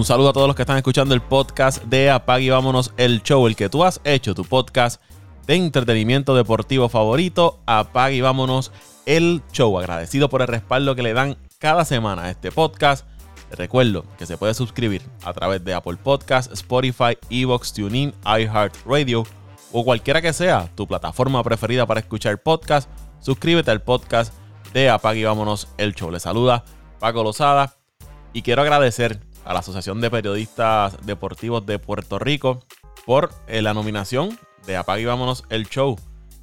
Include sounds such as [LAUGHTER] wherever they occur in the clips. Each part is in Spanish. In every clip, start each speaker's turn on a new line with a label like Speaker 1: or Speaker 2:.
Speaker 1: Un saludo a todos los que están escuchando el podcast de Apag y Vámonos el Show, el que tú has hecho, tu podcast de entretenimiento deportivo favorito. Apag y Vámonos el Show. Agradecido por el respaldo que le dan cada semana a este podcast. Te recuerdo que se puede suscribir a través de Apple Podcasts, Spotify, Evox, TuneIn, iHeartRadio o cualquiera que sea tu plataforma preferida para escuchar podcast. Suscríbete al podcast de Apag y Vámonos el Show. Le saluda Paco Lozada y quiero agradecer a la Asociación de Periodistas Deportivos de Puerto Rico por eh, la nominación de Apague y Vámonos el Show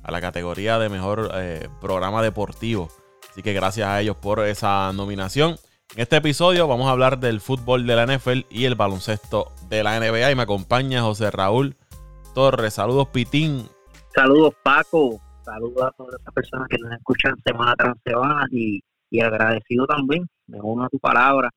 Speaker 1: a la categoría de mejor eh, programa deportivo. Así que gracias a ellos por esa nominación. En este episodio vamos a hablar del fútbol de la NFL y el baloncesto de la NBA y me acompaña José Raúl Torres. Saludos Pitín.
Speaker 2: Saludos Paco. Saludos a todas las personas que nos escuchan semana tras semana y, y agradecido también, me uno a tu palabra,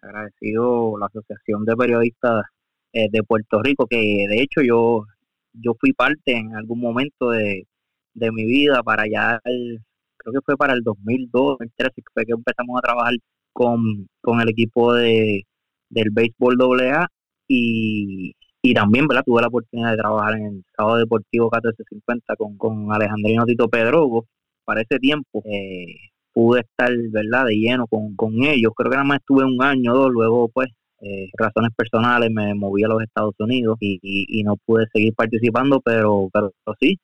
Speaker 2: agradecido la Asociación de Periodistas eh, de Puerto Rico, que de hecho yo, yo fui parte en algún momento de, mi vida para allá, creo que fue para el 2002, 2013, fue que empezamos a trabajar con, el equipo de, del béisbol AA y, y también ¿verdad? tuve la oportunidad de trabajar en el sábado deportivo 1450 con, con Alejandrino Tito Pedrogo para ese tiempo. Eh, pude estar, ¿verdad?, de lleno con, con ellos. Creo que nada más estuve un año o dos, luego pues eh, razones personales me moví a los Estados Unidos y, y, no pude seguir participando, pero, pero, sí,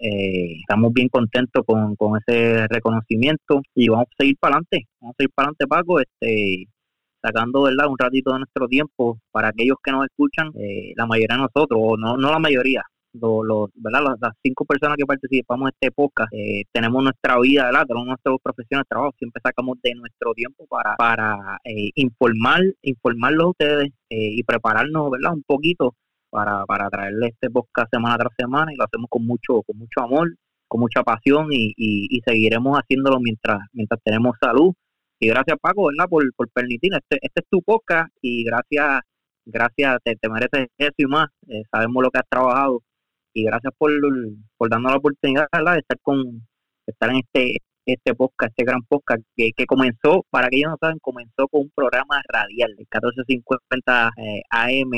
Speaker 2: eh, estamos bien contentos con, con ese reconocimiento y vamos a seguir para adelante, vamos a seguir para adelante Paco, este sacando verdad un ratito de nuestro tiempo para aquellos que nos escuchan, eh, la mayoría de nosotros, o no, no la mayoría, los, ¿verdad? Las, cinco personas que participamos en este podcast eh, tenemos nuestra vida, ¿verdad? tenemos nuestras profesiones trabajo, siempre sacamos de nuestro tiempo para, para eh, informar, informarlos a ustedes eh, y prepararnos ¿verdad? un poquito para, para traerles este podcast semana tras semana y lo hacemos con mucho, con mucho amor, con mucha pasión y, y, seguiremos haciéndolo mientras, mientras tenemos salud. Y gracias Paco, ¿verdad? Por, por permitir, este, este es tu podcast y gracias gracias, te, te mereces eso y más. sabemos lo que has trabajado y gracias por, por darnos la oportunidad de estar con estar en este este podcast, este gran podcast que, que comenzó, para que ellos no saben, comenzó con un programa radial, el 1450 eh, AM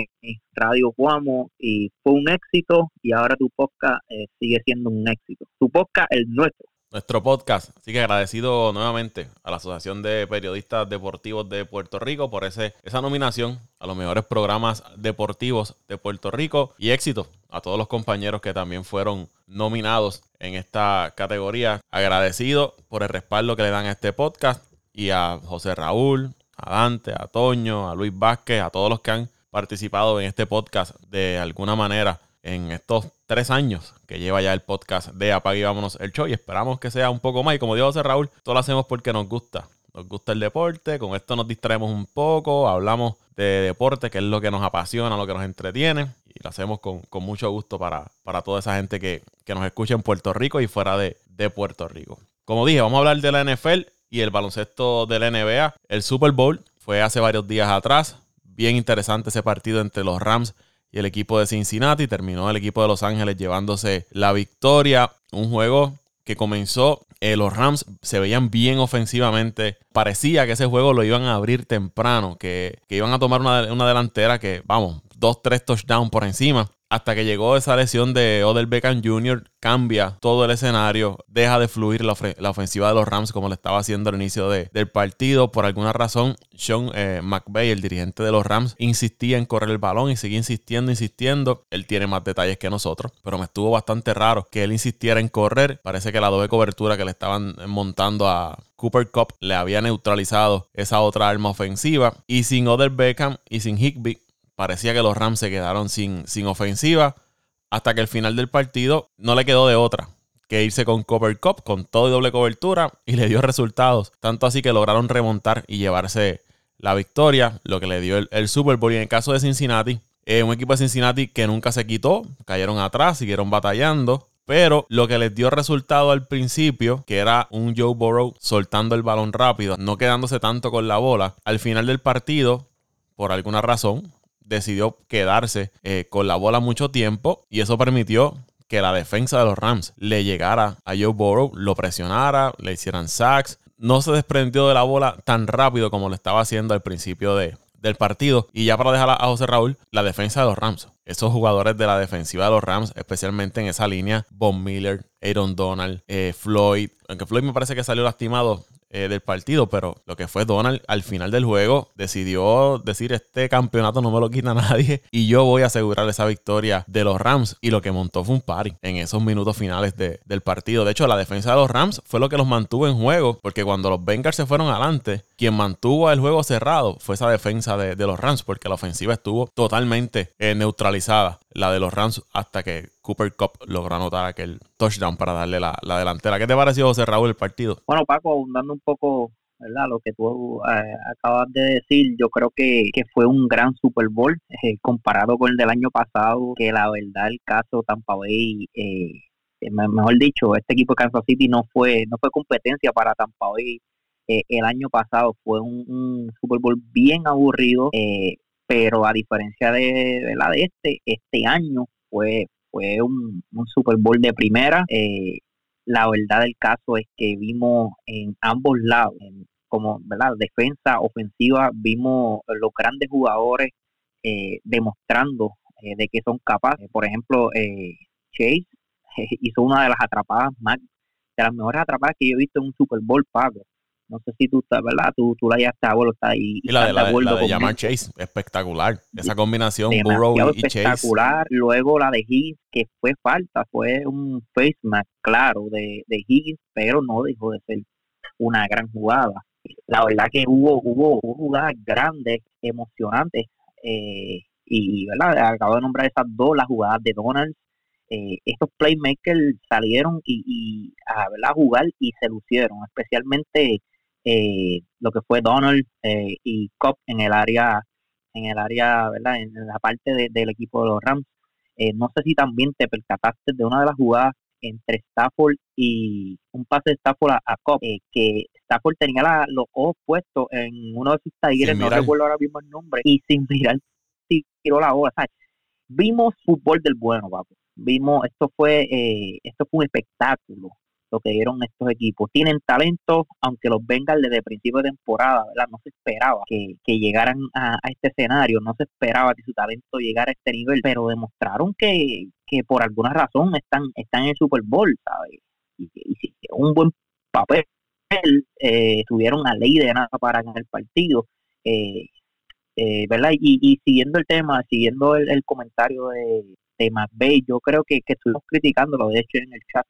Speaker 2: Radio Guamo y fue un éxito y ahora tu podcast eh, sigue siendo un éxito. Tu podcast es nuestro
Speaker 1: nuestro podcast. Así que agradecido nuevamente a la Asociación de Periodistas Deportivos de Puerto Rico por ese, esa nominación a los mejores programas deportivos de Puerto Rico y éxito a todos los compañeros que también fueron nominados en esta categoría. Agradecido por el respaldo que le dan a este podcast y a José Raúl, a Dante, a Toño, a Luis Vázquez, a todos los que han participado en este podcast de alguna manera en estos tres años que lleva ya el podcast de Apague Vámonos el Show y esperamos que sea un poco más. Y como dijo José Raúl, todo lo hacemos porque nos gusta. Nos gusta el deporte, con esto nos distraemos un poco, hablamos de deporte, que es lo que nos apasiona, lo que nos entretiene, y lo hacemos con, mucho gusto para, para, toda esa gente que, nos escucha en Puerto Rico y fuera de, de Puerto Rico. Como dije, vamos a hablar de la NFL y el baloncesto de la NBA. El Super Bowl fue hace varios días atrás. Bien interesante ese partido entre los Rams y el equipo de Cincinnati. Terminó el equipo de Los Ángeles llevándose la victoria. Un juego que comenzó, eh, los Rams se veían bien ofensivamente. Parecía que ese juego lo iban a abrir temprano, que, iban a tomar una, una delantera que, vamos, dos, tres touchdowns por encima hasta que llegó esa lesión de Odell Beckham Jr., cambia todo el escenario, deja de fluir la, ofensiva de los Rams como le estaba haciendo al inicio del partido. Por alguna razón, Sean eh, McVay, el dirigente de los Rams, insistía en correr el balón y seguía insistiendo, insistiendo. Él tiene más detalles que nosotros, pero me estuvo bastante raro que él insistiera en correr. Parece que la doble cobertura que le estaban montando a Cooper Cup le había neutralizado esa otra arma ofensiva. Y sin Odell Beckham y sin Higby, parecía que los Rams se quedaron sin, sin ofensiva hasta que el final del partido no le quedó de otra que irse con Cover Cup, con todo y doble cobertura, y le dio resultados. Tanto así que lograron remontar y llevarse la victoria, lo que le dio el, Super Bowl. Y en el caso de Cincinnati, un equipo de Cincinnati que nunca se quitó, cayeron atrás, siguieron batallando. Pero lo que les dio resultado al principio, que era un Joe Burrow soltando el balón rápido, no quedándose tanto con la bola, al final del partido, por alguna razón, decidió quedarse eh, con la bola mucho tiempo y eso permitió que la defensa de los Rams le llegara a Joe Burrow, lo presionara, le hicieran sacks. No se desprendió de la bola tan rápido como lo estaba haciendo al principio de, del partido. Y ya para dejar a José Raúl, la defensa de los Rams. Esos jugadores de la defensiva de los Rams, especialmente en esa línea, Von Miller, Aaron Donald, eh, Floyd, aunque Floyd me parece que salió lastimado, eh, del partido, pero lo que fue Donald al final del juego decidió decir este campeonato no me lo quita [LAUGHS] nadie y yo voy a asegurar esa victoria de los Rams y lo que montó fue un party en esos minutos finales del partido. De hecho, la defensa de los Rams fue lo que los mantuvo en juego porque cuando los Bengals se fueron adelante, quien mantuvo el juego cerrado fue esa defensa de, los Rams porque la ofensiva estuvo totalmente eh, neutralizada la de los Rams hasta que Cooper Cup logró anotar aquel touchdown para darle la, delantera. ¿Qué te pareció, José Raúl, el partido?
Speaker 2: Bueno, Paco, abundando un poco ¿verdad? lo que tú eh, acabas de decir, yo creo que, fue un gran Super Bowl eh, comparado con el del año pasado, que la verdad el caso Tampa Bay, eh, mejor dicho, este equipo de Kansas City no fue, no fue competencia para Tampa Bay. el año pasado fue un, Super Bowl bien aburrido, pero a diferencia de, la de este, este año fue, fue un, Super Bowl de primera. Eh, la verdad del caso es que vimos en ambos lados, como ¿verdad? defensa, ofensiva, vimos los grandes jugadores eh, demostrando eh, de que son capaces. Por ejemplo, Chase hizo una de las atrapadas más, de las mejores atrapadas que yo he visto en un Super Bowl, Paco. No sé si tú estás, ¿verdad? Tú, tú la ya estás, bueno, está ahí.
Speaker 1: Y la de, la, llamar Chase, espectacular. Esa combinación, Burrow y,
Speaker 2: espectacular. Luego la de Higgins, que fue falta, fue un face match, claro, de, de Higgins, pero no dejó de ser una gran jugada. La verdad que hubo, hubo, jugadas grandes, emocionantes, eh, y, ¿verdad? Acabo de nombrar esas dos, las jugadas de Donald. Eh, estos playmakers salieron y, y a ¿verdad? jugar y se lucieron, especialmente eh, lo que fue Donald eh, y Cobb en el área, en el área, ¿verdad? En la parte del equipo de los Rams. Eh, no sé si también te percataste de una de las jugadas entre Stafford y un pase de Stafford a, Cobb, que Stafford tenía los ojos puestos en uno de sus talleres, no recuerdo ahora mismo el nombre, y sin [LAUGHS] mirar tiró la bola. Vimos fútbol del bueno, papo. Vimos, esto fue, esto fue un espectáculo que dieron estos equipos. Tienen talento, aunque los Bengals desde el principio de temporada, ¿verdad? No se esperaba que, llegaran a, este escenario, no se esperaba que su talento llegara a este nivel, pero demostraron que, por alguna razón están, están en el Super Bowl, ¿sabes? Y, y, un buen papel, eh, tuvieron una ley de nada para ganar el partido. Eh, eh, ¿verdad? Y, siguiendo el tema, siguiendo el, comentario de, de yo creo que, que estuvimos criticándolo, de hecho, en el chat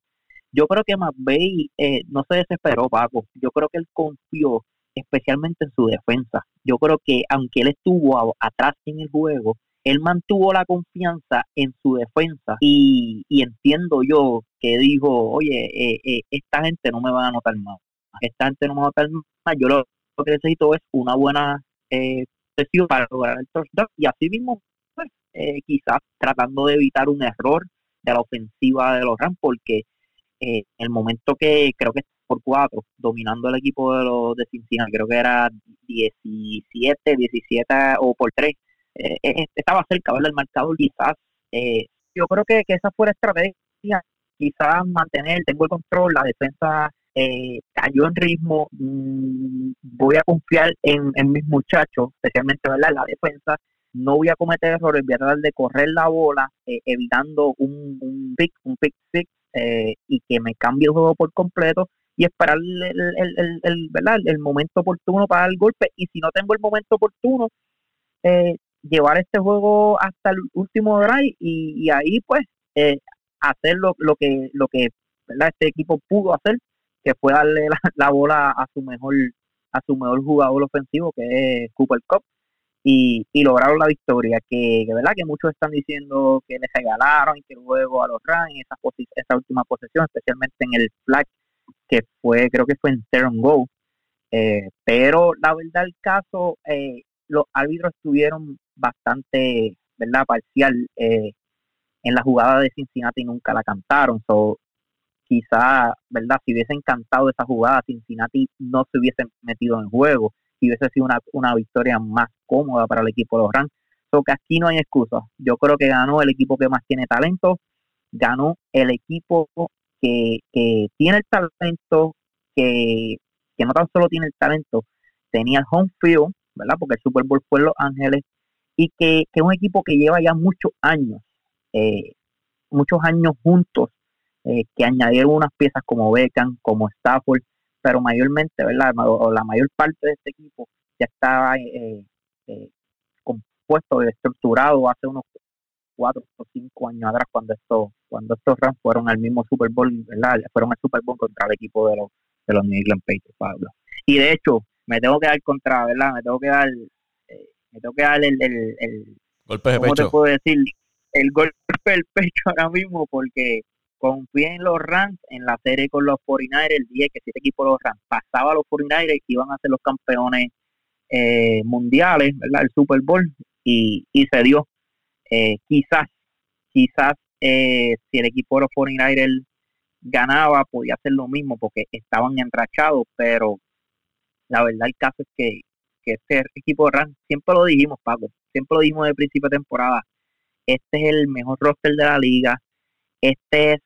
Speaker 2: yo creo que McVeigh eh, no se desesperó, Paco. Yo creo que él confió especialmente en su defensa. Yo creo que aunque él estuvo atrás en el juego, él mantuvo la confianza en su defensa y, entiendo yo que dijo, oye, eh, eh, esta gente no me va a anotar más, esta gente no me va a anotar más, yo lo, que necesito es una buena eh, sesión para lograr el touchdown y así mismo, pues, quizás tratando de evitar un error de la ofensiva de los Rams, porque eh, el momento que creo que por cuatro, dominando el equipo de los de Cincinnati, creo que era 17, 17 o por tres, eh, eh, estaba cerca del marcador quizás. Eh, yo creo que, que esa fue la estrategia, quizás mantener, tengo el control, la defensa cayó en ritmo, mm, voy a confiar en, mis muchachos, especialmente ¿verdad? la defensa, no voy a cometer errores, voy a tratar de correr la bola, evitando un, un pick, un pick six eh, y que me cambie el juego por completo y esperar el, el, el, ¿verdad? el momento oportuno para el golpe. Y si no tengo el momento oportuno eh, llevar este juego hasta el último drive y, ahí pues eh, hacer lo, que lo que este equipo pudo hacer que fue darle la, bola a su mejor a su mejor jugador ofensivo que es Cooper Cup y, y lograron la victoria, que, verdad que muchos están diciendo que les regalaron y que luego a los Rams esa, esa última posesión, especialmente en el flag, que fue, creo que fue en turn go. Eh, pero la verdad el caso, eh, los árbitros estuvieron bastante, ¿verdad? Parcial eh, en la jugada de Cincinnati y nunca la cantaron. So, quizá, ¿verdad? Si hubiesen cantado esa jugada, Cincinnati no se hubiesen metido en juego y hubiese sido una, una victoria más cómoda para el equipo de los Rams. que aquí no hay excusa. Yo creo que ganó el equipo que más tiene talento, ganó el equipo que, tiene el talento, que, no tan solo tiene el talento, tenía el home field, ¿verdad? Porque el Super Bowl fue en Los Ángeles y que, es un equipo que lleva ya muchos años, eh, muchos años juntos, eh, que añadieron unas piezas como Beckham, como Stafford, pero mayormente, ¿verdad? O la mayor parte de este equipo ya estaba eh, compuesto y estructurado hace unos cuatro o cinco años atrás cuando estos cuando estos Rams fueron al mismo Super Bowl, ¿verdad? Fueron al Super Bowl contra el equipo de los de los New England Patriots, Pablo. Y de hecho, me tengo que dar contra, ¿verdad? Me tengo que dar me tengo que dar el, el,
Speaker 1: golpe de
Speaker 2: ¿cómo
Speaker 1: te
Speaker 2: puedo decir? El golpe del pecho ahora mismo porque confié en los Rams en la serie con los 49ers el día que este equipo de los Rams pasaba a los 49ers iban a ser los campeones eh, mundiales, ¿verdad? El Super Bowl y, y se dio. Eh, quizás, quizás eh, si el equipo de los 49ers ganaba podía hacer lo mismo porque estaban enrachados, pero la verdad el caso es que que este equipo de Rams, siempre lo dijimos, Paco, siempre lo dijimos de principio de temporada, este es el mejor roster de la liga, este es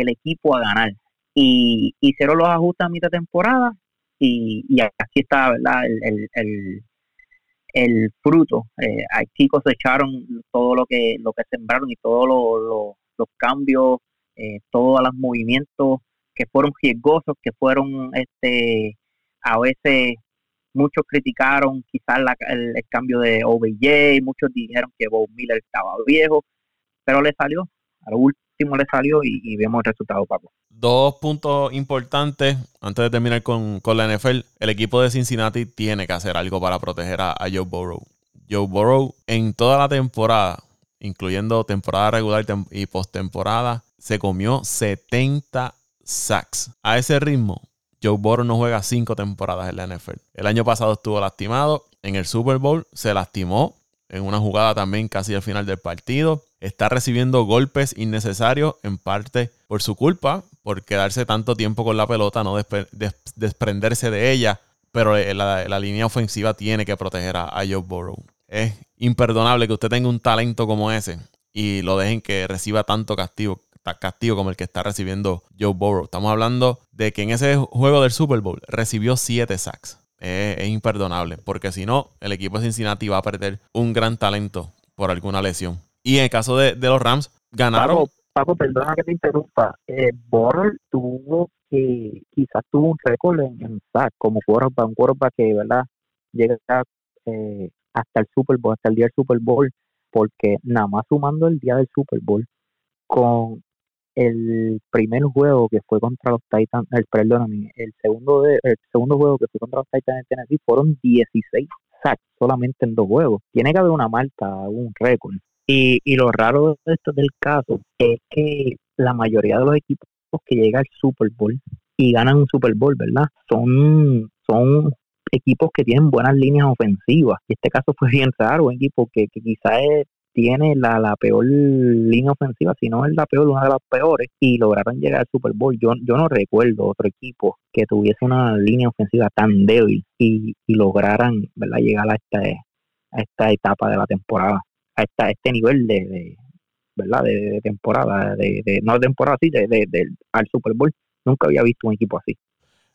Speaker 2: el equipo a ganar. Y hicieron los ajustes a mitad de temporada y, y aquí está, ¿verdad? El, el, el, fruto. Eh, aquí cosecharon todo lo que lo que sembraron y todos los cambios, eh, todos los movimientos que fueron riesgosos, que fueron este a veces muchos criticaron quizás el, cambio de OBJ, muchos dijeron que Bob Miller estaba viejo, pero le salió, a lo le salió y, vemos el resultado, Paco.
Speaker 1: Dos puntos importantes antes de terminar con, la NFL. El equipo de Cincinnati tiene que hacer algo para proteger a, Joe Burrow. Joe Burrow en toda la temporada, incluyendo temporada regular y postemporada, se comió 70 sacks. A ese ritmo, Joe Burrow no juega cinco temporadas en la NFL. El año pasado estuvo lastimado. En el Super Bowl se lastimó en una jugada también casi al final del partido. Está recibiendo golpes innecesarios, en parte por su culpa, por quedarse tanto tiempo con la pelota, no desprenderse de ella. Pero eh, la, línea ofensiva tiene que proteger a, Joe Burrow. Es imperdonable que usted tenga un talento como ese y lo dejen que reciba tanto castigo castigo como el que está recibiendo Joe Burrow. Estamos hablando de que en ese juego del Super Bowl recibió 7 sacks. Es, imperdonable, porque si no, el equipo de Cincinnati va a perder un gran talento por alguna lesión. Y en el caso de, los Rams, ganaron.
Speaker 2: Paco, perdona que te interrumpa. Eh, tuvo que, quizás tuvo un récord en, sack, como quarterback, un quarterback que, ¿verdad? Llega eh, hasta el Super Bowl, hasta el día del Super Bowl, porque nada más sumando el día del Super Bowl, con el primer juego que fue contra los Titans, el perdóname, el segundo de, el segundo juego que fue contra los Titans de Tennessee fueron 16 sacks solamente en dos juegos. Tiene que haber una marca, un récord. Y, y lo raro de esto del caso es que la mayoría de los equipos que llegan al Super Bowl y ganan un Super Bowl, ¿verdad? Son, son equipos que tienen buenas líneas ofensivas. Y este caso fue bien raro, un equipo que, que quizás es tiene la, la peor línea ofensiva, si no es la peor, una de las peores, y lograron llegar al Super Bowl. Yo, yo no recuerdo otro equipo que tuviese una línea ofensiva tan débil y, lograran ¿verdad? llegar a esta, esta etapa de la temporada, a, esta, este nivel de, ¿verdad? De, temporada, de, de, no temporada, sí, de, de, al Super Bowl. Nunca había visto un equipo así.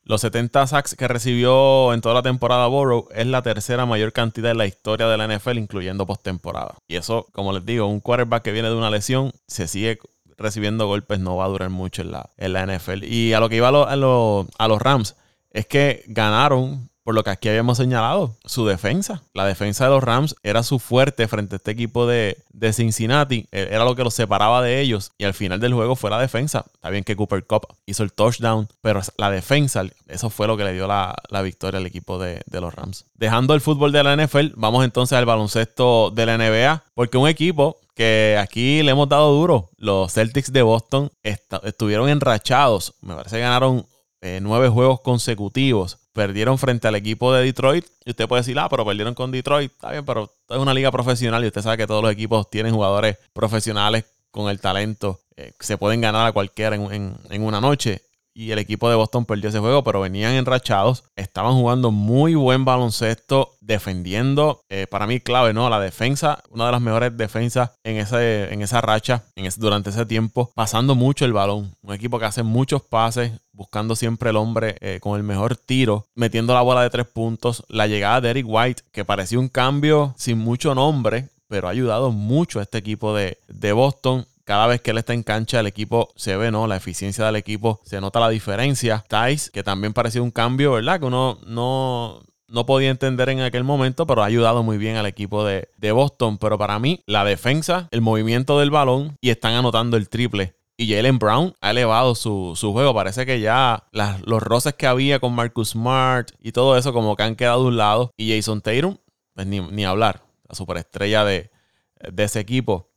Speaker 1: Los 70 sacks que recibió en toda la temporada Burrow es la tercera mayor cantidad en la historia de la NFL, incluyendo postemporada. Y eso, como les digo, un quarterback que viene de una lesión, se sigue recibiendo golpes, no va a durar mucho en la, en la NFL. Y a lo que iba a, a los Rams, es que ganaron por lo que aquí habíamos señalado, su defensa. La defensa de los Rams era su fuerte frente a este equipo de, Cincinnati. E, era lo que los separaba de ellos. Y al final del juego fue la defensa. Está bien que Cooper Cup hizo el touchdown, pero la defensa, eso fue lo que le dio la, victoria al equipo de, los Rams. Dejando el fútbol de la NFL, vamos entonces al baloncesto de la NBA. Porque un equipo que aquí le hemos dado duro, los Celtics de Boston estuvieron enrachados. Me parece que ganaron eh, nueve juegos consecutivos perdieron frente al equipo de Detroit. Y usted puede decir, ah, pero perdieron con Detroit. Está bien, pero es una liga profesional y usted sabe que todos los equipos tienen jugadores profesionales con el talento. Eh, se pueden ganar a cualquiera en, una noche. Y el equipo de Boston perdió ese juego, pero venían enrachados. Estaban jugando muy buen baloncesto, defendiendo. Eh, para mí, clave, ¿no? La defensa, una de las mejores defensas en, ese, en esa racha, en durante ese tiempo, pasando mucho el balón. Un equipo que hace muchos pases, buscando siempre el hombre eh, con el mejor tiro, metiendo la bola de tres puntos. La llegada de Eric White, que parecía un cambio sin mucho nombre, pero ha ayudado mucho a este equipo de, de Boston cada vez que él está en cancha, el equipo se ve, ¿no? La eficiencia del equipo, se nota la diferencia. Tice, que también parecía un cambio, ¿verdad? Que uno no, no podía entender en aquel momento, pero ha ayudado muy bien al equipo de, Boston. Pero para mí, la defensa, el movimiento del balón y están anotando el triple. Y Jalen Brown ha elevado su, juego. Parece que ya los roces que había con Marcus Smart y todo eso como que han quedado a un lado. Y Jason Tatum, pues ni, hablar, la superestrella de, de ese equipo.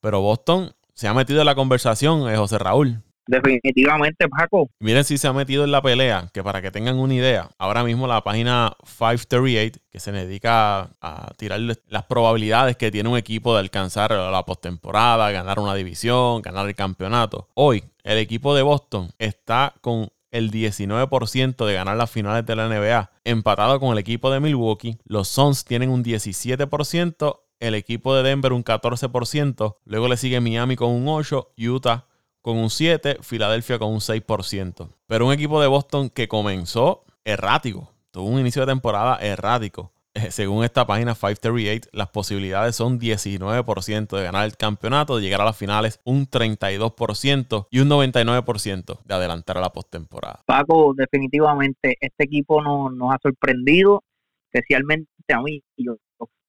Speaker 1: Pero Boston se ha metido en la conversación, eh, José Raúl.
Speaker 2: Definitivamente, Paco.
Speaker 1: Miren si se ha metido en la pelea, que para que tengan una idea, ahora mismo la página 538, que se dedica a tirar las probabilidades que tiene un equipo de alcanzar la postemporada, ganar una división, ganar el campeonato. Hoy, el equipo de Boston está con el 19% de ganar las finales de la NBA, empatado con el equipo de Milwaukee. Los Suns tienen un 17%, el equipo de Denver un 14%, luego le sigue Miami con un 8%, Utah con un 7, Filadelfia con un 6%. Pero un equipo de Boston que comenzó errático, tuvo un inicio de temporada errático. Eh, según esta página 538, las posibilidades son 19% de ganar el campeonato, de llegar a las finales un 32% y un 99% de adelantar a la postemporada.
Speaker 2: Paco, definitivamente este equipo no, nos ha sorprendido, especialmente a mí. Yo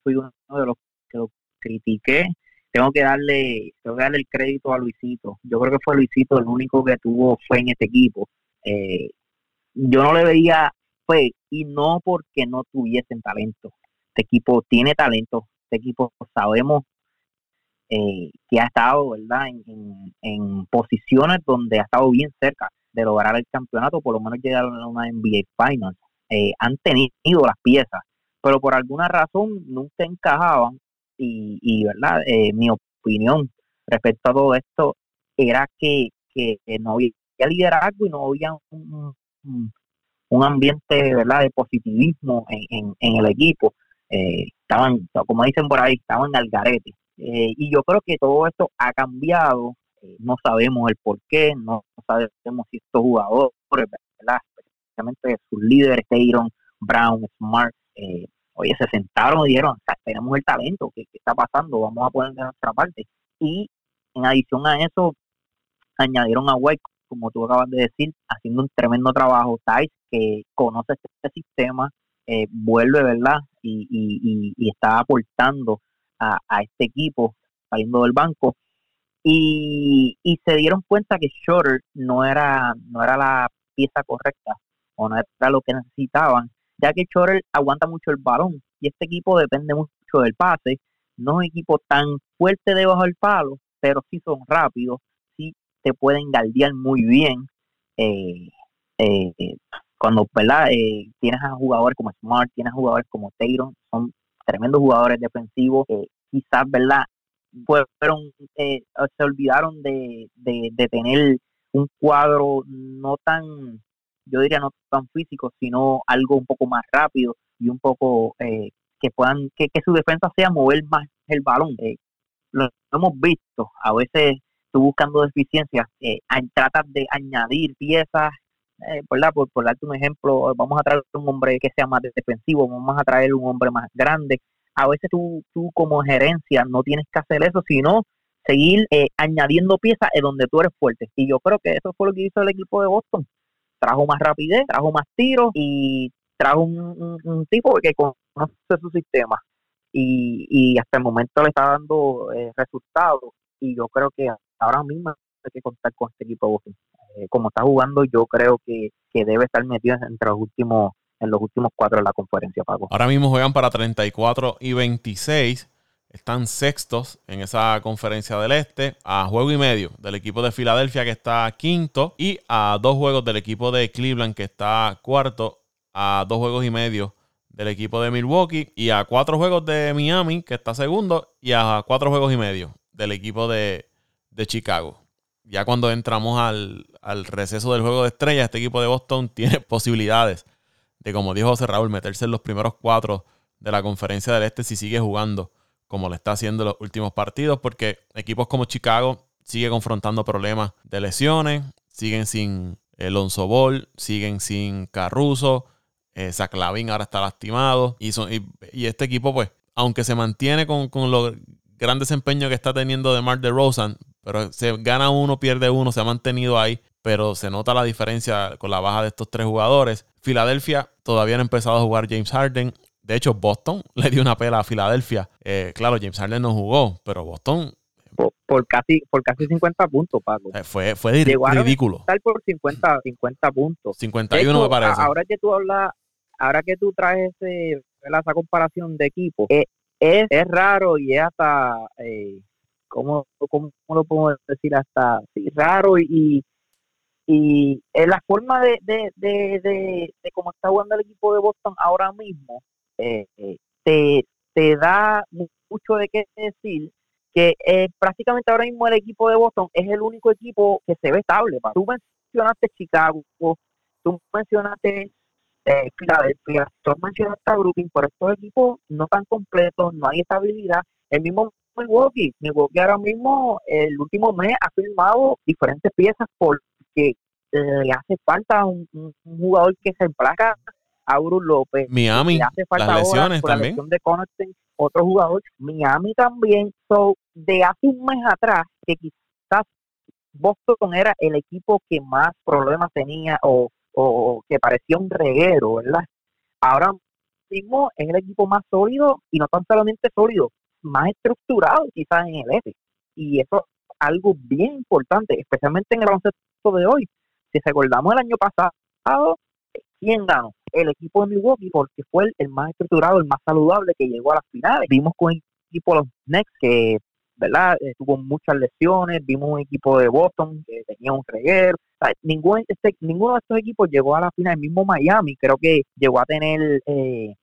Speaker 2: fui uno de los que lo critiqué tengo que darle tengo que darle el crédito a Luisito. Yo creo que fue Luisito el único que tuvo fe en este equipo. Eh, yo no le veía fe y no porque no tuviesen talento. Este equipo tiene talento. Este equipo sabemos eh, que ha estado, ¿verdad? En, en, posiciones donde ha estado bien cerca de lograr el campeonato, por lo menos llegar a una NBA Finals. Eh, han tenido las piezas, pero por alguna razón nunca encajaban y, verdad eh, mi opinión respecto a todo esto era que, que, no había liderazgo y no había un, un ambiente verdad de positivismo en, en, el equipo. Eh, estaban como dicen por ahí estaban al garete. Eh, y yo creo que todo esto ha cambiado. No sabemos el por qué no sabemos si estos jugadores verdad sus líderes Tayron Brown Smart eh, oye, se sentaron y dijeron, tenemos el talento, ¿qué, está pasando? Vamos a poner de nuestra parte. Y en adición a eso, añadieron a White, como tú acabas de decir, haciendo un tremendo trabajo. Tice, que conoce este sistema, eh, vuelve, ¿verdad? Y, y, y, está aportando a, este equipo saliendo del banco. Y, y se dieron cuenta que Shorter no era, no era la pieza correcta o no era lo que necesitaban ya que Chorel aguanta mucho el balón y este equipo depende mucho del pase. No es un equipo tan fuerte debajo del palo, pero sí son rápidos, sí te pueden galdear muy bien. Eh, eh, cuando ¿verdad? Eh, tienes a jugadores como Smart, tienes a jugadores como Taylor, son tremendos jugadores defensivos, quizás verdad fueron se olvidaron de, de tener un cuadro no tan yo diría no tan físico, sino algo un poco más rápido y un poco eh, que puedan, que, su defensa sea mover más el balón. Eh, lo hemos visto, a veces tú buscando deficiencias, eh, tratas de añadir piezas, eh, ¿verdad? Por, por darte un ejemplo, vamos a traer un hombre que sea más defensivo, vamos a traer un hombre más grande. A veces tú, tú como gerencia no tienes que hacer eso, sino seguir añadiendo piezas en donde tú eres fuerte. Y yo creo que eso fue lo que hizo el equipo de Boston trajo más rapidez, trajo más tiros y trajo un, tipo que conoce su sistema. Y, y hasta el momento le está dando eh, resultados y yo creo que ahora mismo hay que contar con este equipo eh, como está jugando yo creo que, que debe estar metido entre los últimos en los últimos cuatro de la conferencia, Paco.
Speaker 1: Ahora mismo juegan para 34 y 26 están sextos en esa conferencia del este, a juego y medio del equipo de Filadelfia que está quinto y a dos juegos del equipo de Cleveland que está cuarto, a dos juegos y medio del equipo de Milwaukee y a cuatro juegos de Miami que está segundo y a cuatro juegos y medio del equipo de, Chicago. Ya cuando entramos al, al receso del juego de estrellas, este equipo de Boston [LAUGHS] tiene posibilidades de, como dijo José Raúl, meterse en los primeros cuatro de la conferencia del este si sigue jugando como le está haciendo en los últimos partidos, porque equipos como Chicago sigue confrontando problemas de lesiones, siguen sin Alonso Ball, siguen sin Caruso, eh, Zach ahora está lastimado. Y, y, este equipo, pues, aunque se mantiene con, con los gran desempeño que está teniendo de Mark DeRozan, pero se gana uno, pierde uno, se ha mantenido ahí, pero se nota la diferencia con la baja de estos tres jugadores. Filadelfia todavía no ha empezado a jugar James Harden. De hecho, Boston [LAUGHS] le dio una pela a Filadelfia. Eh, claro, James Harden no jugó, pero Boston
Speaker 2: por, casi por casi 50 puntos, Paco.
Speaker 1: Eh, fue fue ridículo.
Speaker 2: Estar por 50, 50 puntos.
Speaker 1: 51 me parece.
Speaker 2: Ahora que tú hablas, ahora que tú traes ese, esa comparación de equipos, eh, es, es, raro y es hasta, eh, ¿cómo, ¿cómo, lo puedo decir? Hasta sí, raro y, y en la forma de, de, de, de, cómo está jugando el equipo de Boston ahora mismo, eh, te, te da mucho de qué decir que eh, prácticamente ahora mismo el equipo de Boston es el único equipo que se ve estable. Tú mencionaste Chicago, tú mencionaste eh, Filadelfia, tú mencionaste Brooklyn, pero estos equipos no están completos, no hay estabilidad. El mismo Milwaukee, Milwaukee ahora mismo, el último mes ha firmado diferentes piezas porque eh, le hace falta un, jugador que se emplaca a Bruce López.
Speaker 1: Miami, hace falta las lesiones también.
Speaker 2: de otro jugador. Miami también. So, de hace un mes atrás, que quizás Boston era el equipo que más problemas tenía o, o que parecía un reguero, ¿verdad? Ahora mismo es el equipo más sólido y no tan solamente sólido, más estructurado quizás en el F. Y eso es algo bien importante, especialmente en el baloncesto de hoy. Si recordamos el año pasado, ¿quién ganó? El equipo de Milwaukee, porque fue el, más estructurado, el más saludable que llegó a las finales. Vimos con el equipo de los Knicks que ¿verdad? Eh, tuvo muchas lesiones, vimos un equipo de Boston que tenía un reguero, ningún, este, ninguno de estos equipos llegó a la final, el mismo Miami creo que llegó a tener eh,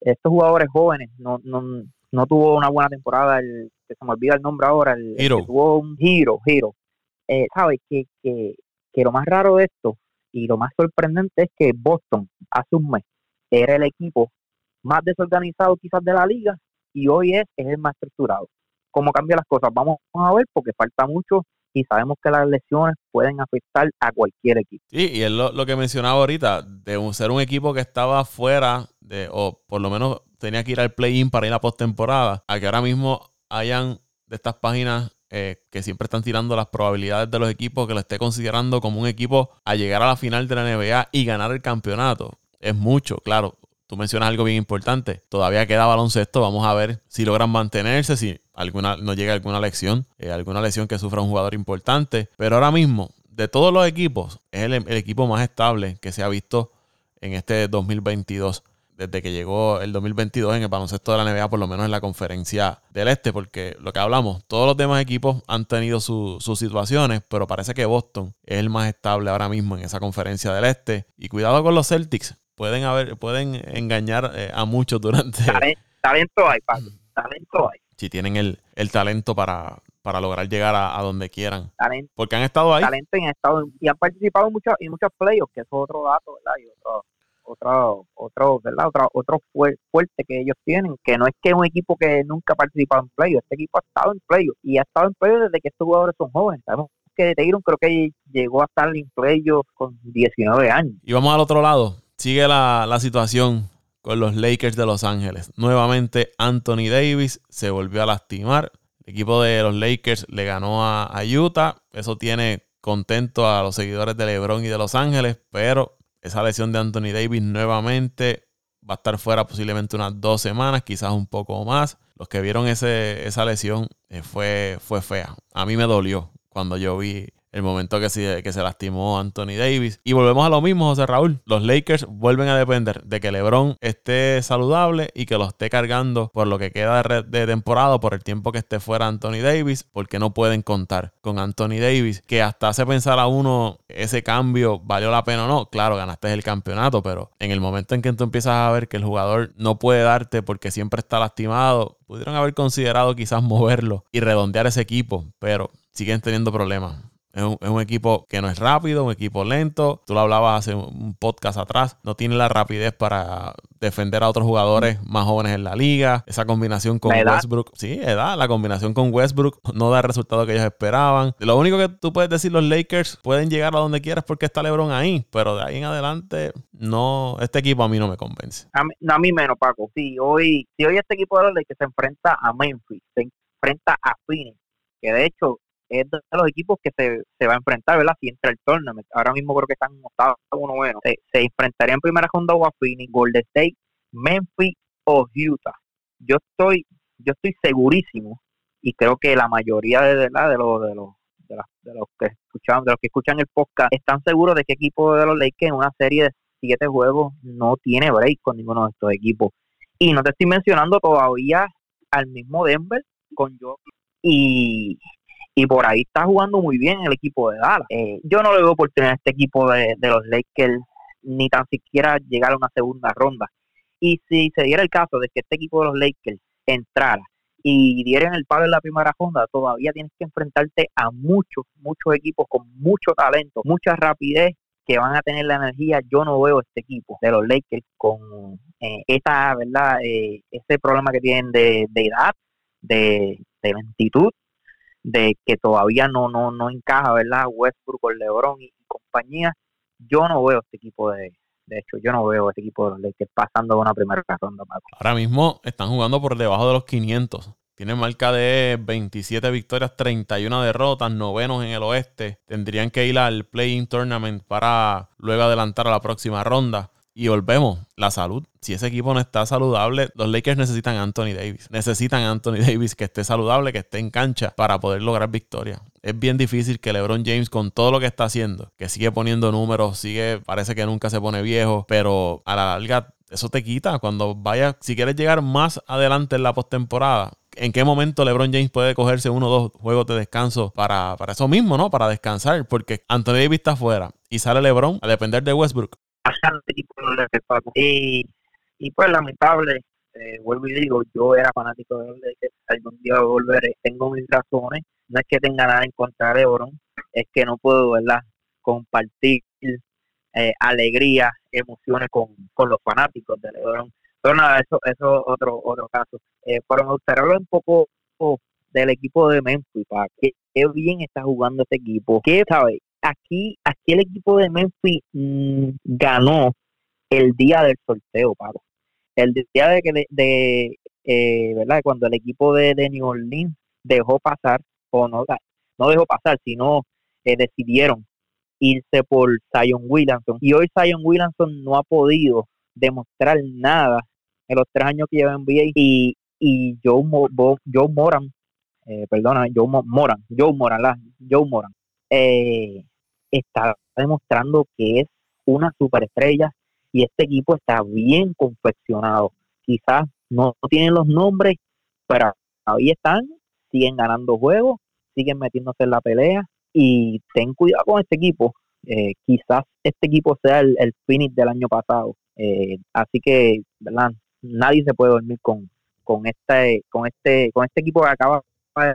Speaker 2: estos jugadores jóvenes, no, no, no tuvo una buena temporada, el que se me olvida el nombre ahora, el, que tuvo un giro, giro. Eh, ¿Sabes? Que, que, que lo más raro de esto y lo más sorprendente es que Boston hace un mes era el equipo más desorganizado quizás de la liga y hoy es, es el más estructurado. ¿Cómo cambian las cosas? Vamos a ver porque falta mucho y sabemos que las lesiones pueden afectar a cualquier equipo.
Speaker 1: Sí, y es lo, que mencionaba ahorita, de ser un equipo que estaba fuera, de, o por lo menos tenía que ir al play-in para ir a postemporada, a que ahora mismo hayan de estas páginas eh, que siempre están tirando las probabilidades de los equipos que lo esté considerando como un equipo a llegar a la final de la NBA y ganar el campeonato. Es mucho, claro. Tú mencionas algo bien importante. Todavía queda baloncesto. Vamos a ver si logran mantenerse, si alguna, no llega alguna lesión, eh, alguna lesión que sufra un jugador importante. Pero ahora mismo, de todos los equipos, es el, el equipo más estable que se ha visto en este 2022 desde que llegó el 2022 en el baloncesto de la NBA, por lo menos en la conferencia del Este, porque lo que hablamos, todos los demás equipos han tenido sus situaciones, pero parece que Boston es el más estable ahora mismo en esa conferencia del Este. Y cuidado con los Celtics, pueden haber, pueden engañar eh, a muchos durante.
Speaker 2: Talento hay, Pablo. Talento hay.
Speaker 1: Si tienen el, talento para, para lograr llegar a, donde quieran.
Speaker 2: Talento,
Speaker 1: Porque han estado ahí.
Speaker 2: Talento y han, estado, y han participado en muchos, en muchos playoffs, que eso es otro dato, ¿verdad? Y otro, otro, otro, ¿verdad? Otro, otro fuerte que ellos tienen, que no es que es un equipo que nunca ha participado en playoffs, este equipo ha estado en playoffs y ha estado en playoffs desde que estos jugadores son jóvenes. Sabemos que Taylor creo que llegó a estar en playoffs con 19 años.
Speaker 1: Y vamos al otro lado, sigue la, la situación con los Lakers de Los Ángeles. Nuevamente Anthony Davis se volvió a lastimar. El equipo de los Lakers le ganó a, a Utah. Eso tiene contento a los seguidores de LeBron y de Los Ángeles, pero esa lesión de Anthony Davis nuevamente va a estar fuera posiblemente unas dos semanas, quizás un poco más. Los que vieron ese, esa lesión eh, fue, fue fea. A mí me dolió cuando yo vi el momento que se, que se lastimó Anthony Davis. Y volvemos a lo mismo, José Raúl. Los Lakers vuelven a depender de que LeBron esté saludable y que lo esté cargando por lo que queda de, temporada, por el tiempo que esté fuera Anthony Davis, porque no pueden contar con Anthony Davis, que hasta hace pensar a uno ese cambio valió la pena o no. Claro, ganaste el campeonato, pero en el momento en que tú empiezas a ver que el jugador no puede darte porque siempre está lastimado, pudieron haber considerado quizás moverlo y redondear ese equipo, pero siguen teniendo problemas Es un, equipo que no es rápido, un equipo lento. Tú lo hablabas hace un podcast atrás. No tiene la rapidez para defender a otros jugadores más jóvenes en la liga. Esa combinación con Westbrook. Sí, edad. La combinación con Westbrook no da el resultado que ellos esperaban. Lo único que tú puedes decir, los Lakers pueden llegar a donde quieras porque está LeBron ahí. Pero de ahí en adelante, no. Este equipo a mí no me convence.
Speaker 2: A mí, menos, Paco. Si hoy, si hoy este equipo de los Lakers se enfrenta a Memphis, se enfrenta a Phoenix, que de hecho es de los equipos que se, se va a enfrentar, ¿verdad? Si entra el tournament. Ahora mismo creo que están en octavo, uno bueno. Se, se enfrentaría en primera ronda a Phoenix, Golden State, Memphis o Utah. Yo estoy, yo estoy segurísimo y creo que la mayoría de, ¿verdad? de los de los de, de los que escuchan de los que escuchan el podcast están seguros de que equipo de los Lakers en una serie de siete juegos no tiene break con ninguno de estos equipos y no te estoy mencionando todavía al mismo Denver con yo y y por ahí está jugando muy bien el equipo de Dallas. Eh, yo no le veo oportunidad a este equipo de, los Lakers ni tan siquiera llegar a una segunda ronda. Y si se diera el caso de que este equipo de los Lakers entrara y dieran el palo en la primera ronda, todavía tienes que enfrentarte a muchos, muchos equipos con mucho talento, mucha rapidez que van a tener la energía. Yo no veo este equipo de los Lakers con eh, ¿verdad? Eh, ese problema que tienen de, edad, de, de lentitud de que todavía no no no encaja, ¿verdad? Westbrook, con LeBron y, compañía. Yo no veo este equipo de, de hecho, yo no veo este equipo de que pasando de una primera ronda.
Speaker 1: Ahora mismo están jugando por debajo de los 500. Tienen marca de 27 victorias, 31 derrotas, novenos en el oeste. Tendrían que ir al Play-In Tournament para luego adelantar a la próxima ronda. Y volvemos, la salud. Si ese equipo no está saludable, los Lakers necesitan a Anthony Davis. Necesitan a Anthony [LAUGHS] Davis que esté saludable, que esté en cancha para poder lograr victoria. Es bien difícil que LeBron James, con todo lo que está haciendo, que sigue poniendo números, sigue, parece que nunca se pone viejo, pero a la larga eso te quita. Cuando vaya, si quieres llegar más adelante en la postemporada, ¿en qué momento LeBron James puede cogerse uno o dos juegos de descanso para, para eso mismo, ¿no? Para descansar, porque Anthony Davis está afuera y sale LeBron a depender de Westbrook
Speaker 2: y, y pues lamentable, eh, vuelvo y digo, yo era fanático de que algún día volveré, tengo mis razones, no es que tenga nada en contra de Lebron, es que no puedo, ¿verdad?, compartir eh, alegría, emociones con, con los fanáticos de Lebron. Pero nada, eso es otro otro caso. Eh, pero me gustaría hablar un poco del equipo de Memphis, para qué bien está jugando este equipo. ¿Qué sabe? Aquí, aquí el equipo de Memphis mm, ganó el día del sorteo, Pablo. El día de que de, eh, ¿verdad? Cuando el equipo de, de, New Orleans dejó pasar, o no, no dejó pasar, sino eh, decidieron irse por Zion Williamson. Y hoy Zion Williamson no ha podido demostrar nada en los tres años que lleva en NBA y, y Joe, Joe Moran, eh, perdona, Joe Moran, Joe Moran, la, Joe Moran, eh, está demostrando que es una superestrella y este equipo está bien confeccionado. Quizás no, tienen los nombres, pero ahí están, siguen ganando juegos, siguen metiéndose en la pelea y ten cuidado con este equipo. Eh, quizás este equipo sea el, el finish del año pasado. Eh, así que, ¿verdad? Nadie se puede dormir con, con este, con este, con este equipo que acaba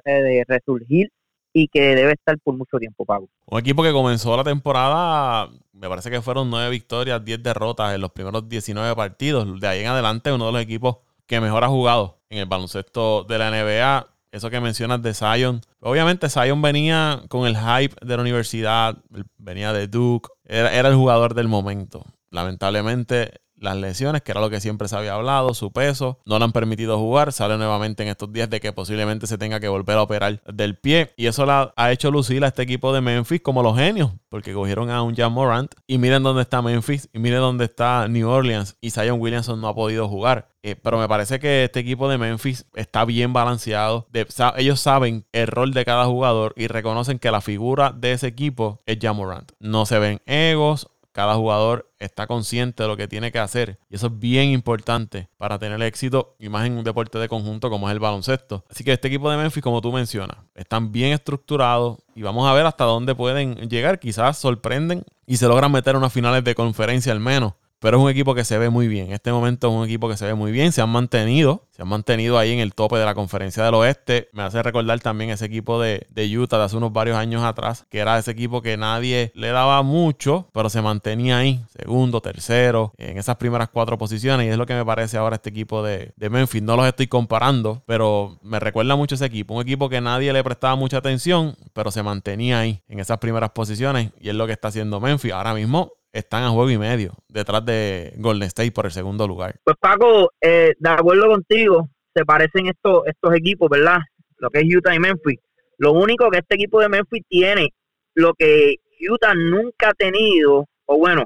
Speaker 2: de resurgir y que debe estar por mucho tiempo pago.
Speaker 1: Un equipo que comenzó la temporada, me parece que fueron nueve victorias, diez derrotas en los primeros 19 partidos. De ahí en adelante, uno de los equipos que mejor ha jugado en el baloncesto de la NBA. Eso que mencionas de Zion. Obviamente Zion venía con el hype de la universidad, venía de Duke, era, era el jugador del momento. Lamentablemente las lesiones, que era lo que siempre se había hablado, su peso, no le han permitido jugar, sale nuevamente en estos días de que posiblemente se tenga que volver a operar del pie y eso ha hecho lucir a este equipo de Memphis como los genios, porque cogieron a un Jan Morant y miren dónde está Memphis y miren dónde está New Orleans y Zion Williamson no ha podido jugar. Eh, pero me parece que este equipo de Memphis está bien balanceado. ellos saben el rol de cada jugador y reconocen que la figura de ese equipo es Morant. No se ven egos, cada jugador está consciente de lo que tiene que hacer. Y eso es bien importante para tener éxito y más en un deporte de conjunto como es el baloncesto. Así que este equipo de Memphis, como tú mencionas, están bien estructurados y vamos a ver hasta dónde pueden llegar. Quizás sorprenden y se logran meter a unas finales de conferencia al menos. Pero es un equipo que se ve muy bien. En este momento es un equipo que se ve muy bien, se han mantenido, se han mantenido ahí en el tope de la conferencia del oeste. Me hace recordar también ese equipo de, Utah de hace unos varios años atrás, que era ese equipo que nadie le daba mucho, pero se mantenía ahí, segundo, tercero, en esas primeras cuatro posiciones, y es lo que me parece ahora este equipo de, de Memphis. No los estoy comparando, pero me recuerda mucho ese equipo, un equipo que nadie le prestaba mucha atención, pero se mantenía ahí en esas primeras posiciones, y es lo que está haciendo Memphis. Ahora mismo están a juego y medio detrás de Golden State por el segundo lugar.
Speaker 2: Pues Paco, eh, de acuerdo contigo, se parecen estos, estos equipos, ¿verdad? Lo que es Utah y Memphis. Lo único que este equipo de Memphis tiene, lo que Utah nunca ha tenido, o bueno,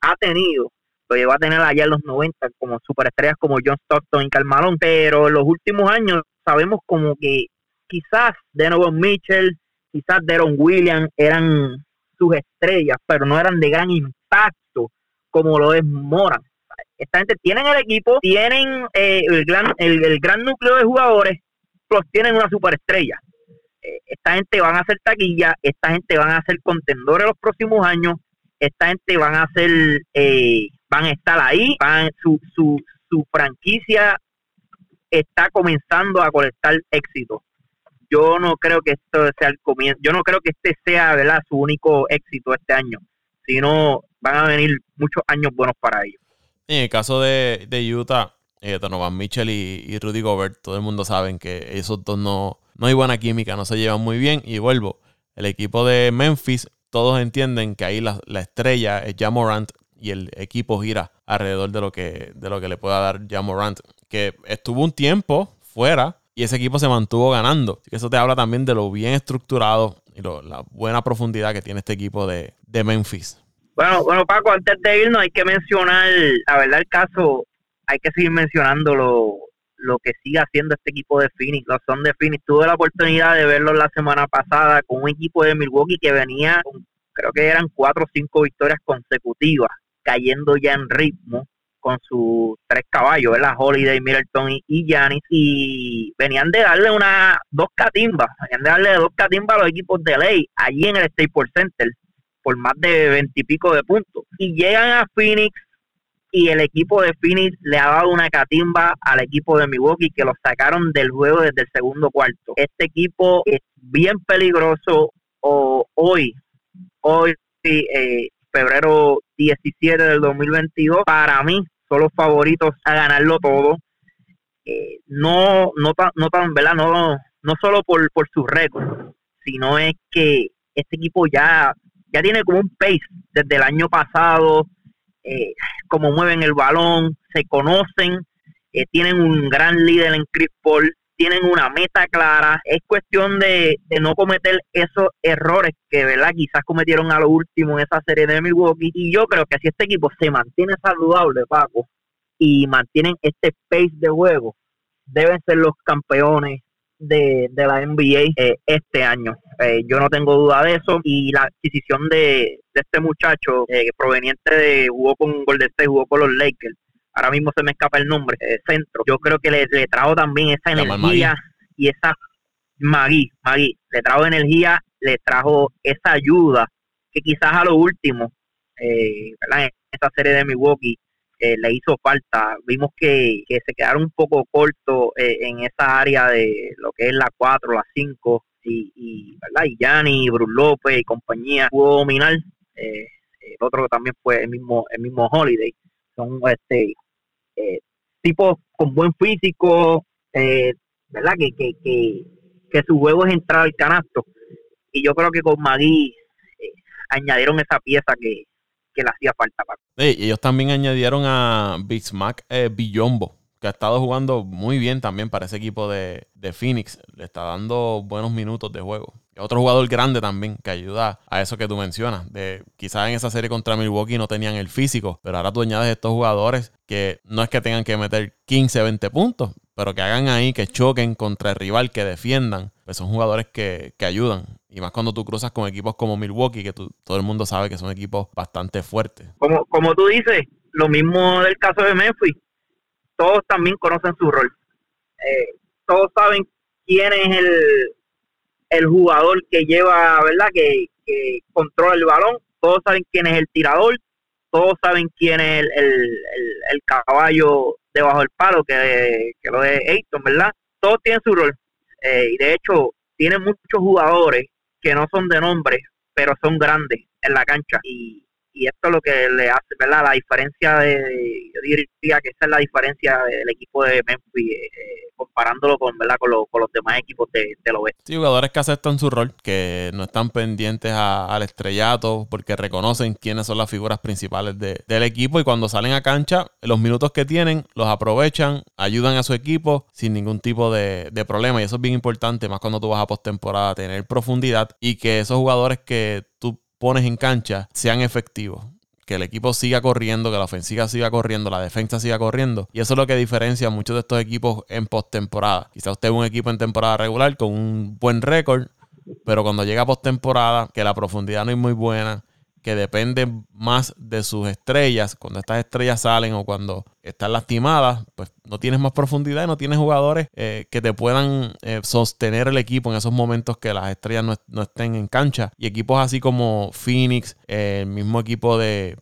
Speaker 2: ha tenido, lo llevó a tener allá en los 90 como superestrellas como John Stockton y Carmalón, pero en los últimos años sabemos como que quizás Donovan Mitchell, quizás Deron Williams eran sus estrellas, pero no eran de gran impacto como lo es Moran. Esta gente tienen el equipo, tienen eh, el, gran, el, gran núcleo de jugadores, pues tienen una superestrella. Eh, esta gente van a hacer taquilla, esta gente van a ser contendores los próximos años, esta gente van a ser, eh, van a estar ahí, van, su, su, su franquicia está comenzando a colectar éxito yo no creo que esto sea el comienzo, yo no creo que este sea ¿verdad? su único éxito este año, sino van a venir muchos años buenos para ellos.
Speaker 1: En el caso de, Utah, eh, Donovan Mitchell y, Rudy Gobert, todo el mundo sabe que esos dos no, no hay buena química, no se llevan muy bien. Y vuelvo, el equipo de Memphis, todos entienden que ahí la, estrella es Jamorant y el equipo gira alrededor de lo que, de lo que le pueda dar Jamorant, que estuvo un tiempo fuera y ese equipo se mantuvo ganando. Eso te habla también de lo bien estructurado y la buena profundidad que tiene este equipo de, Memphis.
Speaker 2: Bueno, bueno, Paco, antes de irnos hay que mencionar, la verdad, el caso, hay que seguir mencionando lo, lo que sigue haciendo este equipo de Phoenix, los son de Phoenix. Tuve la oportunidad de verlo la semana pasada con un equipo de Milwaukee que venía, creo que eran cuatro o cinco victorias consecutivas, cayendo ya en ritmo con sus tres caballos, ¿verdad? Holiday, Middleton y Giannis, y venían de darle una dos catimbas, venían de darle dos catimbas a los equipos de ley allí en el Staples Center por más de veintipico de puntos. Y llegan a Phoenix y el equipo de Phoenix le ha dado una catimba al equipo de Milwaukee que lo sacaron del juego desde el segundo cuarto. Este equipo es bien peligroso o hoy, hoy eh, febrero 17 del 2022, para mí son los favoritos a ganarlo todo. Eh, no, no, tan, no tan, ¿verdad? No, no solo por, por su récord, sino es que este equipo ya, ya tiene como un pace desde el año pasado, eh, como mueven el balón, se conocen, eh, tienen un gran líder en Chris Paul, tienen una meta clara, es cuestión de, no cometer esos errores que verdad quizás cometieron a lo último en esa serie de Milwaukee. Y yo creo que si este equipo se mantiene saludable, Paco, y mantienen este pace de juego, deben ser los campeones de, la NBA eh, este año. Eh, yo no tengo duda de eso. Y la adquisición de, este muchacho eh, proveniente de jugó con Golden State, jugó con los Lakers, ahora mismo se me escapa el nombre, eh, centro. Yo creo que le, trajo también esa energía y esa Magui, Magui, le trajo energía, le trajo esa ayuda que quizás a lo último, eh, en esta serie de Milwaukee, eh, le hizo falta. Vimos que, se quedaron un poco cortos eh, en esa área de lo que es la 4, la 5, y, y, ¿verdad? y Yanni, Bruce López y compañía pudo dominar. el otro también fue el mismo, el mismo Holiday. Son este eh, tipos con buen físico, eh, ¿verdad? Que, que, que, su juego es entrar al canasto. Y yo creo que con Magui eh, añadieron esa pieza que, que le hacía falta.
Speaker 1: y ellos también añadieron a Big Smack eh, Billombo, que ha estado jugando muy bien también para ese equipo de, de Phoenix. Le está dando buenos minutos de juego. Otro jugador grande también que ayuda a eso que tú mencionas. De quizás en esa serie contra Milwaukee no tenían el físico, pero ahora tú añades estos jugadores que no es que tengan que meter 15, 20 puntos, pero que hagan ahí, que choquen contra el rival, que defiendan. Pues son jugadores que, ayudan. Y más cuando tú cruzas con equipos como Milwaukee, que todo el mundo sabe que son equipos bastante fuertes.
Speaker 2: Como, como tú dices, lo mismo del caso de Memphis. Todos también conocen su rol. Eh, todos saben quién es el, el jugador que lleva, ¿verdad? Que, controla el balón. Todos saben quién es el tirador. todos saben quién es el, el, caballo debajo del palo, que, que lo es Ayton, ¿verdad? Todos tienen su rol. Eh, y de hecho, tienen muchos jugadores que no son de nombre, pero son grandes en la cancha. Y, y esto es lo que le hace, ¿verdad? La diferencia de, yo diría que esa es la diferencia del equipo de Memphis, eh, comparándolo con, ¿verdad? Con, con, los demás equipos de, del oeste.
Speaker 1: Sí, jugadores que aceptan su rol, que no están pendientes al estrellato, porque reconocen quiénes son las figuras principales de, del equipo y cuando salen a cancha, los minutos que tienen, los aprovechan, ayudan a su equipo sin ningún tipo de, de problema. Y eso es bien importante, más cuando tú vas a postemporada, tener profundidad y que esos jugadores que tú pones en cancha sean efectivos. Que el equipo siga corriendo, que la ofensiva siga corriendo, la defensa siga corriendo. Y eso es lo que diferencia a muchos de estos equipos en postemporada. Quizá usted es un equipo en temporada regular con un buen récord, pero cuando llega postemporada, que la profundidad no es muy buena, que depende más de sus estrellas, cuando estas estrellas salen o cuando están lastimadas, pues no tienes más profundidad y no tienes jugadores eh, que te puedan eh, sostener el equipo en esos momentos que las estrellas no, estén en cancha. Y equipos así como Phoenix, eh, el mismo equipo de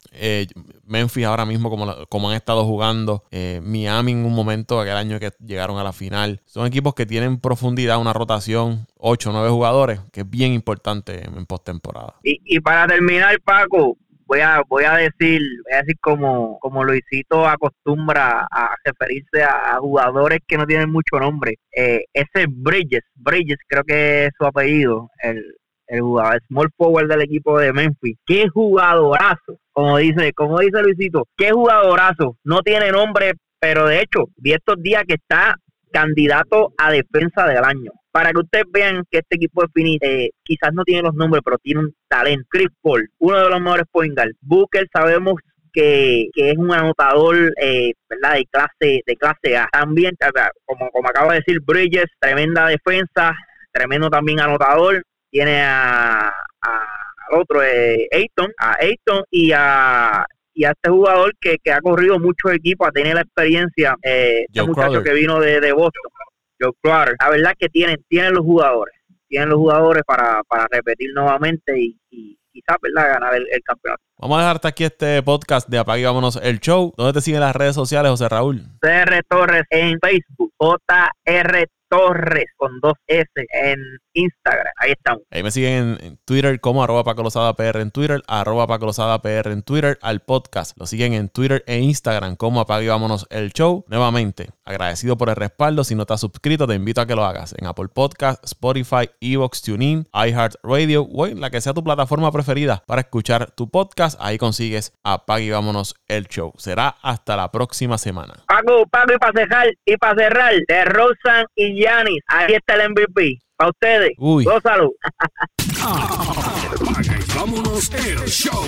Speaker 1: Memphis ahora mismo como, como han estado jugando, Miami en un momento, aquel año que llegaron a la final, son equipos que tienen profundidad, una rotación, 8 o 9 jugadores, que es bien importante en, postemporada.
Speaker 2: Y, y para terminar, Paco, voy a voy a decir voy a decir como como Luisito acostumbra a referirse a, jugadores que no tienen mucho nombre. Eh, ese Bridges Bridges creo que es su apellido el el jugador small forward del equipo de Memphis. Qué jugadorazo como dice como dice Luisito qué jugadorazo. No tiene nombre pero de hecho vi estos días que está candidato a defensa del año para que ustedes vean que este equipo de Phoenix eh, quizás no tiene los nombres, pero tiene un talento. Chris Paul, uno de los mejores point guard. Booker, sabemos que, es un anotador eh, ¿verdad? de clase de clase A. También, como, como acabo de decir, Bridges, tremenda defensa, tremendo también anotador. Tiene a, al otro, eh, Ayton, a Ayton y a y a este jugador que, que ha corrido muchos equipos, a tener la experiencia, eh, este muchacho que vino de, de Boston. Joe La verdad que tienen, tienen los jugadores, tienen los jugadores para, para repetir nuevamente y, y quizás ¿verdad? ganar el, campeonato.
Speaker 1: Vamos a dejar hasta aquí este podcast de Apague Vámonos el Show. ¿Dónde te siguen las redes sociales, José Raúl?
Speaker 2: CR Torres en Facebook, JR Torres con dos S en Instagram. Ahí estamos.
Speaker 1: Ahí me siguen en, Twitter como arroba Paco PR en Twitter, arroba Paco PR en Twitter, al podcast. Lo siguen en Twitter e Instagram como Apague Vámonos el Show. Nuevamente, agradecido por el respaldo. Si no te has suscrito, te invito a que lo hagas en Apple Podcast, Spotify, Evox, TuneIn, iHeartRadio o en la que sea tu plataforma preferida para escuchar tu podcast. Ahí consigues Apague Vámonos el Show. Será hasta la próxima semana.
Speaker 2: Paco, Paco, y para cerrar, y para cerrar, de Rosan y Yanis, ahí está el MVP. Para ustedes. Uy. Dos salud. [LAUGHS]
Speaker 3: vámonos el show.